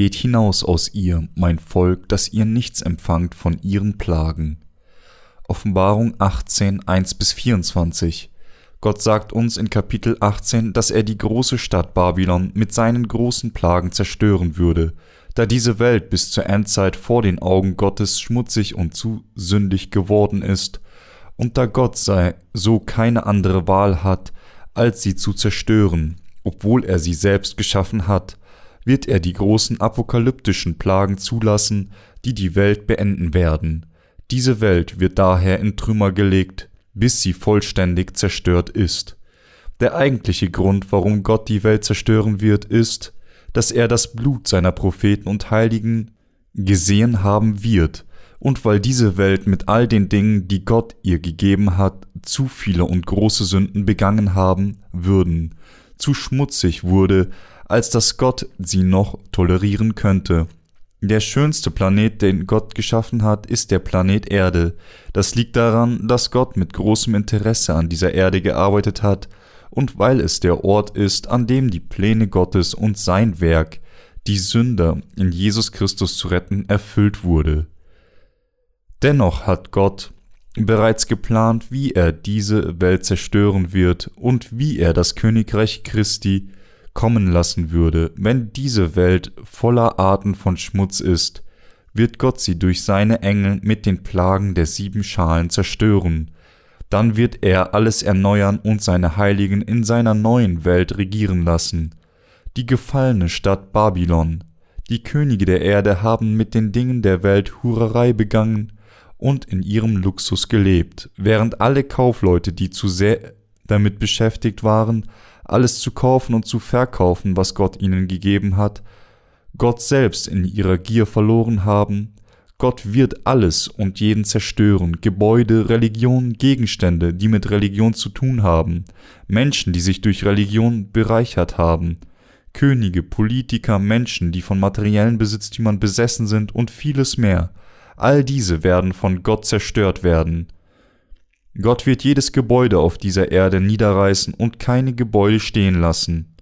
Geht hinaus aus ihr, mein Volk, dass ihr nichts empfangt von ihren Plagen. Offenbarung 18, 1 bis 24. Gott sagt uns in Kapitel 18, dass er die große Stadt Babylon mit seinen großen Plagen zerstören würde, da diese Welt bis zur Endzeit vor den Augen Gottes schmutzig und zu sündig geworden ist, und da Gott sei so keine andere Wahl hat, als sie zu zerstören, obwohl er sie selbst geschaffen hat, wird er die großen apokalyptischen Plagen zulassen, die die Welt beenden werden. Diese Welt wird daher in Trümmer gelegt, bis sie vollständig zerstört ist. Der eigentliche Grund, warum Gott die Welt zerstören wird, ist, dass er das Blut seiner Propheten und Heiligen gesehen haben wird, und weil diese Welt mit all den Dingen, die Gott ihr gegeben hat, zu viele und große Sünden begangen haben würden, zu schmutzig wurde, als dass Gott sie noch tolerieren könnte. Der schönste Planet, den Gott geschaffen hat, ist der Planet Erde. Das liegt daran, dass Gott mit großem Interesse an dieser Erde gearbeitet hat und weil es der Ort ist, an dem die Pläne Gottes und sein Werk, die Sünder in Jesus Christus zu retten, erfüllt wurde. Dennoch hat Gott bereits geplant, wie er diese Welt zerstören wird und wie er das Königreich Christi kommen lassen würde, wenn diese Welt voller Arten von Schmutz ist, wird Gott sie durch seine Engel mit den Plagen der sieben Schalen zerstören. Dann wird er alles erneuern und seine Heiligen in seiner neuen Welt regieren lassen. Die gefallene Stadt Babylon. Die Könige der Erde haben mit den Dingen der Welt Hurerei begangen und in ihrem Luxus gelebt, während alle Kaufleute, die zu sehr damit beschäftigt waren, alles zu kaufen und zu verkaufen, was Gott ihnen gegeben hat, Gott selbst in ihrer Gier verloren haben, Gott wird alles und jeden zerstören, Gebäude, Religion, Gegenstände, die mit Religion zu tun haben, Menschen, die sich durch Religion bereichert haben, Könige, Politiker, Menschen, die von materiellen Besitztümern besessen sind und vieles mehr, all diese werden von Gott zerstört werden. Gott wird jedes Gebäude auf dieser Erde niederreißen und keine Gebäude stehen lassen.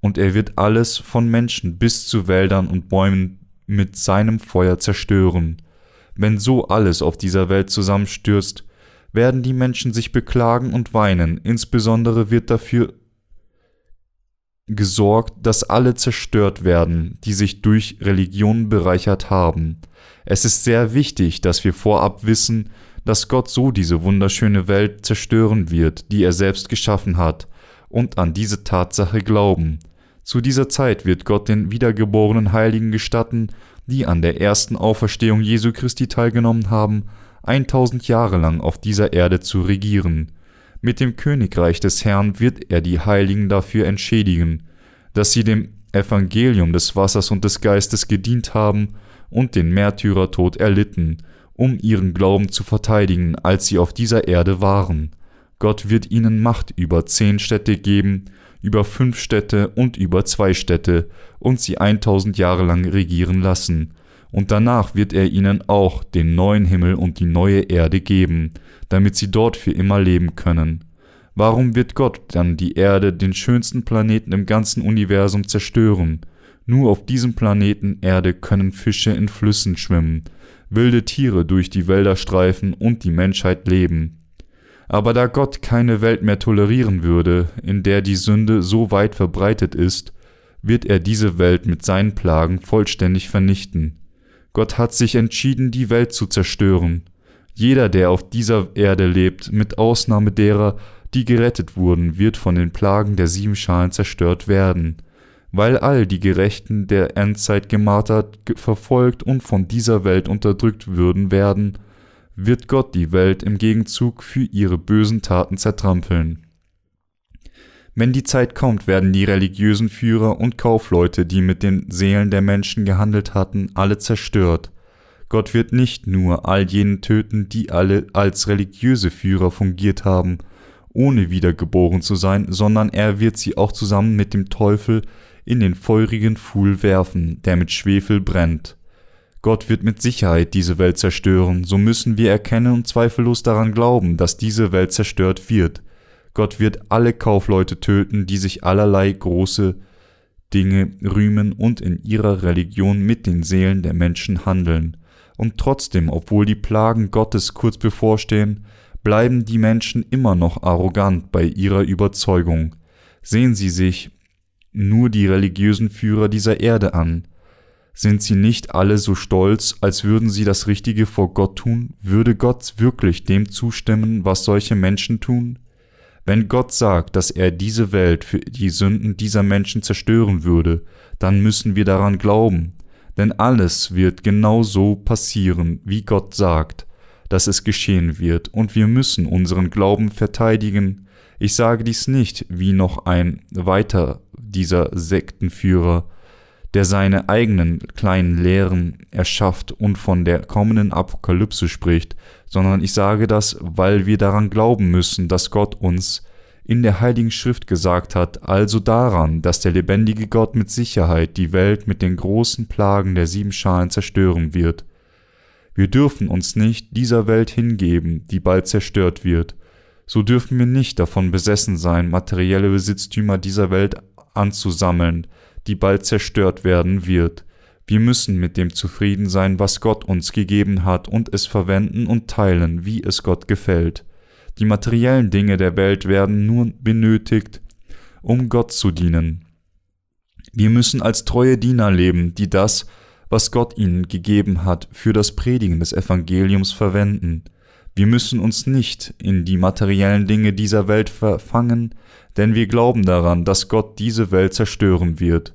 Und er wird alles von Menschen bis zu Wäldern und Bäumen mit seinem Feuer zerstören. Wenn so alles auf dieser Welt zusammenstürzt, werden die Menschen sich beklagen und weinen, insbesondere wird dafür gesorgt, dass alle zerstört werden, die sich durch Religion bereichert haben. Es ist sehr wichtig, dass wir vorab wissen, dass Gott so diese wunderschöne Welt zerstören wird, die er selbst geschaffen hat, und an diese Tatsache glauben. Zu dieser Zeit wird Gott den wiedergeborenen Heiligen gestatten, die an der ersten Auferstehung Jesu Christi teilgenommen haben, 1000 Jahre lang auf dieser Erde zu regieren. Mit dem Königreich des Herrn wird er die Heiligen dafür entschädigen, dass sie dem Evangelium des Wassers und des Geistes gedient haben und den Märtyrertod erlitten um ihren Glauben zu verteidigen, als sie auf dieser Erde waren. Gott wird ihnen Macht über zehn Städte geben, über fünf Städte und über zwei Städte, und sie eintausend Jahre lang regieren lassen. Und danach wird er ihnen auch den neuen Himmel und die neue Erde geben, damit sie dort für immer leben können. Warum wird Gott dann die Erde, den schönsten Planeten im ganzen Universum, zerstören? Nur auf diesem Planeten Erde können Fische in Flüssen schwimmen, wilde Tiere durch die Wälder streifen und die Menschheit leben. Aber da Gott keine Welt mehr tolerieren würde, in der die Sünde so weit verbreitet ist, wird er diese Welt mit seinen Plagen vollständig vernichten. Gott hat sich entschieden, die Welt zu zerstören. Jeder, der auf dieser Erde lebt, mit Ausnahme derer, die gerettet wurden, wird von den Plagen der sieben Schalen zerstört werden weil all die Gerechten der Endzeit gemartert, verfolgt und von dieser Welt unterdrückt würden werden, wird Gott die Welt im Gegenzug für ihre bösen Taten zertrampeln. Wenn die Zeit kommt, werden die religiösen Führer und Kaufleute, die mit den Seelen der Menschen gehandelt hatten, alle zerstört. Gott wird nicht nur all jenen töten, die alle als religiöse Führer fungiert haben, ohne wiedergeboren zu sein, sondern er wird sie auch zusammen mit dem Teufel in den feurigen Pfuhl werfen, der mit Schwefel brennt. Gott wird mit Sicherheit diese Welt zerstören, so müssen wir erkennen und zweifellos daran glauben, dass diese Welt zerstört wird. Gott wird alle Kaufleute töten, die sich allerlei große Dinge rühmen und in ihrer Religion mit den Seelen der Menschen handeln. Und trotzdem, obwohl die Plagen Gottes kurz bevorstehen, bleiben die Menschen immer noch arrogant bei ihrer Überzeugung. Sehen Sie sich nur die religiösen Führer dieser Erde an. Sind sie nicht alle so stolz, als würden sie das Richtige vor Gott tun? Würde Gott wirklich dem zustimmen, was solche Menschen tun? Wenn Gott sagt, dass er diese Welt für die Sünden dieser Menschen zerstören würde, dann müssen wir daran glauben, denn alles wird genau so passieren, wie Gott sagt, dass es geschehen wird, und wir müssen unseren Glauben verteidigen. Ich sage dies nicht wie noch ein weiter dieser Sektenführer, der seine eigenen kleinen Lehren erschafft und von der kommenden Apokalypse spricht, sondern ich sage das, weil wir daran glauben müssen, dass Gott uns in der Heiligen Schrift gesagt hat, also daran, dass der lebendige Gott mit Sicherheit die Welt mit den großen Plagen der sieben Schalen zerstören wird. Wir dürfen uns nicht dieser Welt hingeben, die bald zerstört wird. So dürfen wir nicht davon besessen sein, materielle Besitztümer dieser Welt anzusammeln, die bald zerstört werden wird. Wir müssen mit dem zufrieden sein, was Gott uns gegeben hat, und es verwenden und teilen, wie es Gott gefällt. Die materiellen Dinge der Welt werden nur benötigt, um Gott zu dienen. Wir müssen als treue Diener leben, die das, was Gott ihnen gegeben hat, für das Predigen des Evangeliums verwenden. Wir müssen uns nicht in die materiellen Dinge dieser Welt verfangen, denn wir glauben daran, dass Gott diese Welt zerstören wird.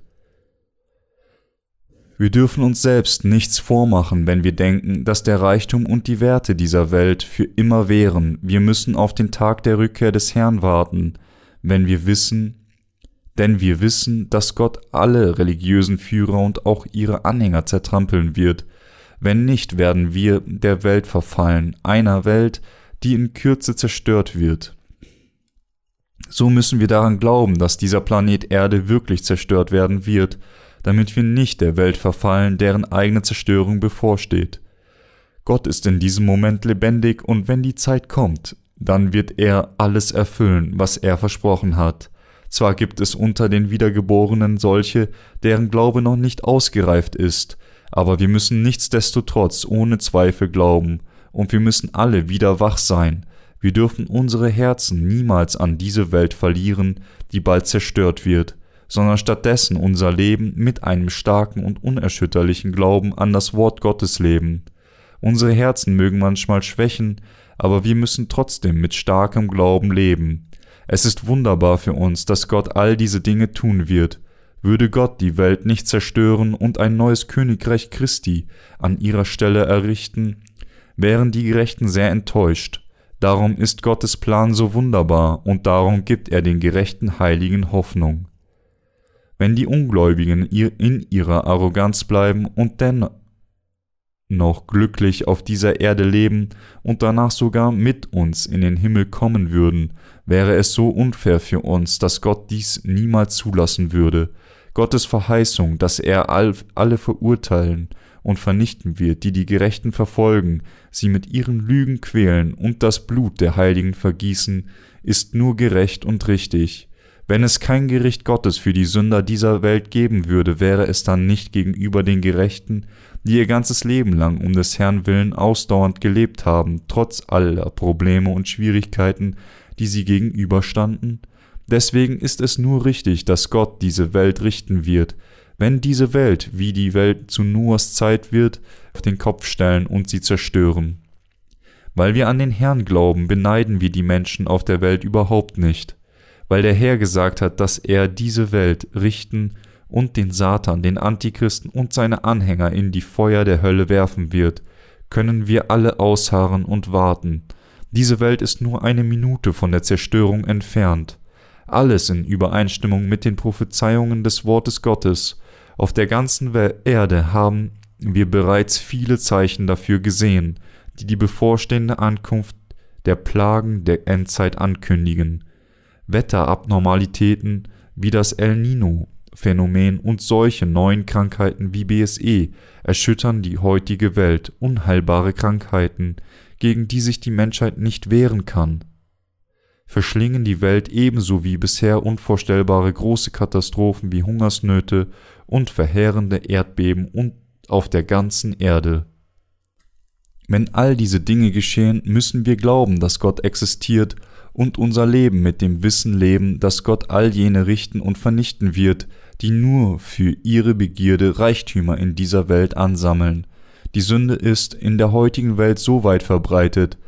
Wir dürfen uns selbst nichts vormachen, wenn wir denken, dass der Reichtum und die Werte dieser Welt für immer wären. Wir müssen auf den Tag der Rückkehr des Herrn warten, wenn wir wissen, denn wir wissen, dass Gott alle religiösen Führer und auch ihre Anhänger zertrampeln wird. Wenn nicht, werden wir der Welt verfallen, einer Welt, die in Kürze zerstört wird. So müssen wir daran glauben, dass dieser Planet Erde wirklich zerstört werden wird, damit wir nicht der Welt verfallen, deren eigene Zerstörung bevorsteht. Gott ist in diesem Moment lebendig und wenn die Zeit kommt, dann wird er alles erfüllen, was er versprochen hat. Zwar gibt es unter den Wiedergeborenen solche, deren Glaube noch nicht ausgereift ist, aber wir müssen nichtsdestotrotz ohne Zweifel glauben, und wir müssen alle wieder wach sein, wir dürfen unsere Herzen niemals an diese Welt verlieren, die bald zerstört wird, sondern stattdessen unser Leben mit einem starken und unerschütterlichen Glauben an das Wort Gottes leben. Unsere Herzen mögen manchmal schwächen, aber wir müssen trotzdem mit starkem Glauben leben. Es ist wunderbar für uns, dass Gott all diese Dinge tun wird. Würde Gott die Welt nicht zerstören und ein neues Königreich Christi an ihrer Stelle errichten, wären die Gerechten sehr enttäuscht. Darum ist Gottes Plan so wunderbar und darum gibt er den gerechten Heiligen Hoffnung. Wenn die Ungläubigen in ihrer Arroganz bleiben und dennoch glücklich auf dieser Erde leben und danach sogar mit uns in den Himmel kommen würden, wäre es so unfair für uns, dass Gott dies niemals zulassen würde. Gottes Verheißung, dass er alle verurteilen und vernichten wird, die die Gerechten verfolgen, sie mit ihren Lügen quälen und das Blut der Heiligen vergießen, ist nur gerecht und richtig. Wenn es kein Gericht Gottes für die Sünder dieser Welt geben würde, wäre es dann nicht gegenüber den Gerechten, die ihr ganzes Leben lang um des Herrn willen ausdauernd gelebt haben, trotz aller Probleme und Schwierigkeiten, die sie gegenüberstanden? Deswegen ist es nur richtig, dass Gott diese Welt richten wird, wenn diese Welt, wie die Welt zu Noahs Zeit wird, auf den Kopf stellen und sie zerstören. Weil wir an den Herrn glauben, beneiden wir die Menschen auf der Welt überhaupt nicht, weil der Herr gesagt hat, dass er diese Welt richten und den Satan, den Antichristen und seine Anhänger in die Feuer der Hölle werfen wird, können wir alle ausharren und warten. Diese Welt ist nur eine Minute von der Zerstörung entfernt. Alles in Übereinstimmung mit den Prophezeiungen des Wortes Gottes auf der ganzen Erde haben wir bereits viele Zeichen dafür gesehen, die die bevorstehende Ankunft der Plagen der Endzeit ankündigen. Wetterabnormalitäten wie das El Nino-Phänomen und solche neuen Krankheiten wie BSE erschüttern die heutige Welt, unheilbare Krankheiten, gegen die sich die Menschheit nicht wehren kann. Verschlingen die Welt ebenso wie bisher unvorstellbare große Katastrophen wie Hungersnöte und verheerende Erdbeben und auf der ganzen Erde. Wenn all diese Dinge geschehen, müssen wir glauben, dass Gott existiert und unser Leben mit dem Wissen leben, dass Gott all jene richten und vernichten wird, die nur für ihre Begierde Reichtümer in dieser Welt ansammeln. Die Sünde ist in der heutigen Welt so weit verbreitet,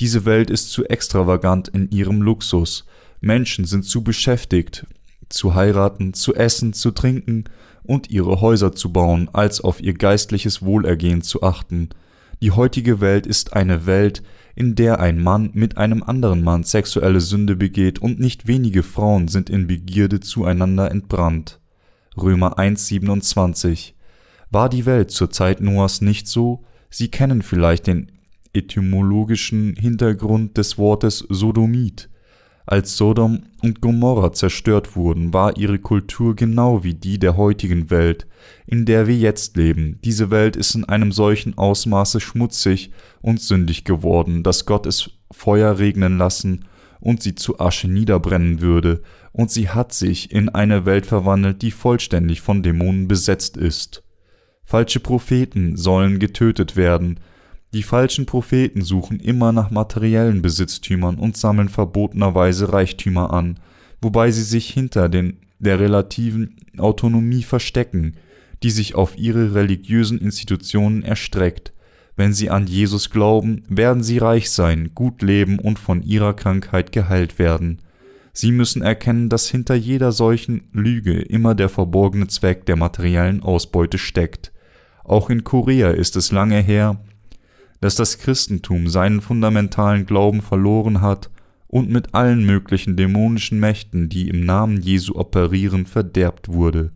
diese Welt ist zu extravagant in ihrem Luxus, Menschen sind zu beschäftigt, zu heiraten, zu essen, zu trinken und ihre Häuser zu bauen, als auf ihr geistliches Wohlergehen zu achten. Die heutige Welt ist eine Welt, in der ein Mann mit einem anderen Mann sexuelle Sünde begeht und nicht wenige Frauen sind in Begierde zueinander entbrannt. Römer 1,27 War die Welt zur Zeit Noahs nicht so? Sie kennen vielleicht den etymologischen Hintergrund des Wortes Sodomit. Als Sodom und Gomorra zerstört wurden, war ihre Kultur genau wie die der heutigen Welt, in der wir jetzt leben. Diese Welt ist in einem solchen Ausmaße schmutzig und sündig geworden, dass Gott es Feuer regnen lassen und sie zu Asche niederbrennen würde, und sie hat sich in eine Welt verwandelt, die vollständig von Dämonen besetzt ist. Falsche Propheten sollen getötet werden, die falschen Propheten suchen immer nach materiellen Besitztümern und sammeln verbotenerweise Reichtümer an, wobei sie sich hinter den, der relativen Autonomie verstecken, die sich auf ihre religiösen Institutionen erstreckt. Wenn sie an Jesus glauben, werden sie reich sein, gut leben und von ihrer Krankheit geheilt werden. Sie müssen erkennen, dass hinter jeder solchen Lüge immer der verborgene Zweck der materiellen Ausbeute steckt. Auch in Korea ist es lange her, dass das Christentum seinen fundamentalen Glauben verloren hat und mit allen möglichen dämonischen Mächten, die im Namen Jesu operieren, verderbt wurde.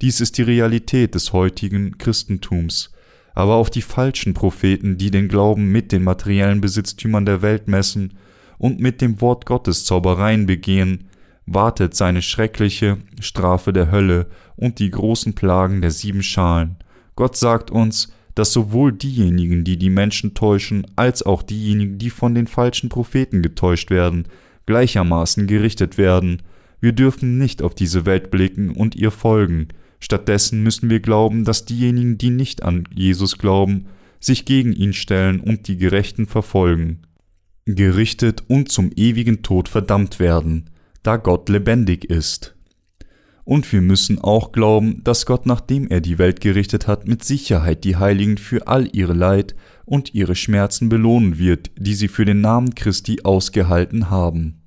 Dies ist die Realität des heutigen Christentums. Aber auf die falschen Propheten, die den Glauben mit den materiellen Besitztümern der Welt messen und mit dem Wort Gottes Zaubereien begehen, wartet seine schreckliche Strafe der Hölle und die großen Plagen der sieben Schalen. Gott sagt uns, dass sowohl diejenigen, die die Menschen täuschen, als auch diejenigen, die von den falschen Propheten getäuscht werden, gleichermaßen gerichtet werden. Wir dürfen nicht auf diese Welt blicken und ihr folgen. Stattdessen müssen wir glauben, dass diejenigen, die nicht an Jesus glauben, sich gegen ihn stellen und die Gerechten verfolgen, gerichtet und zum ewigen Tod verdammt werden, da Gott lebendig ist. Und wir müssen auch glauben, dass Gott, nachdem er die Welt gerichtet hat, mit Sicherheit die Heiligen für all ihre Leid und ihre Schmerzen belohnen wird, die sie für den Namen Christi ausgehalten haben.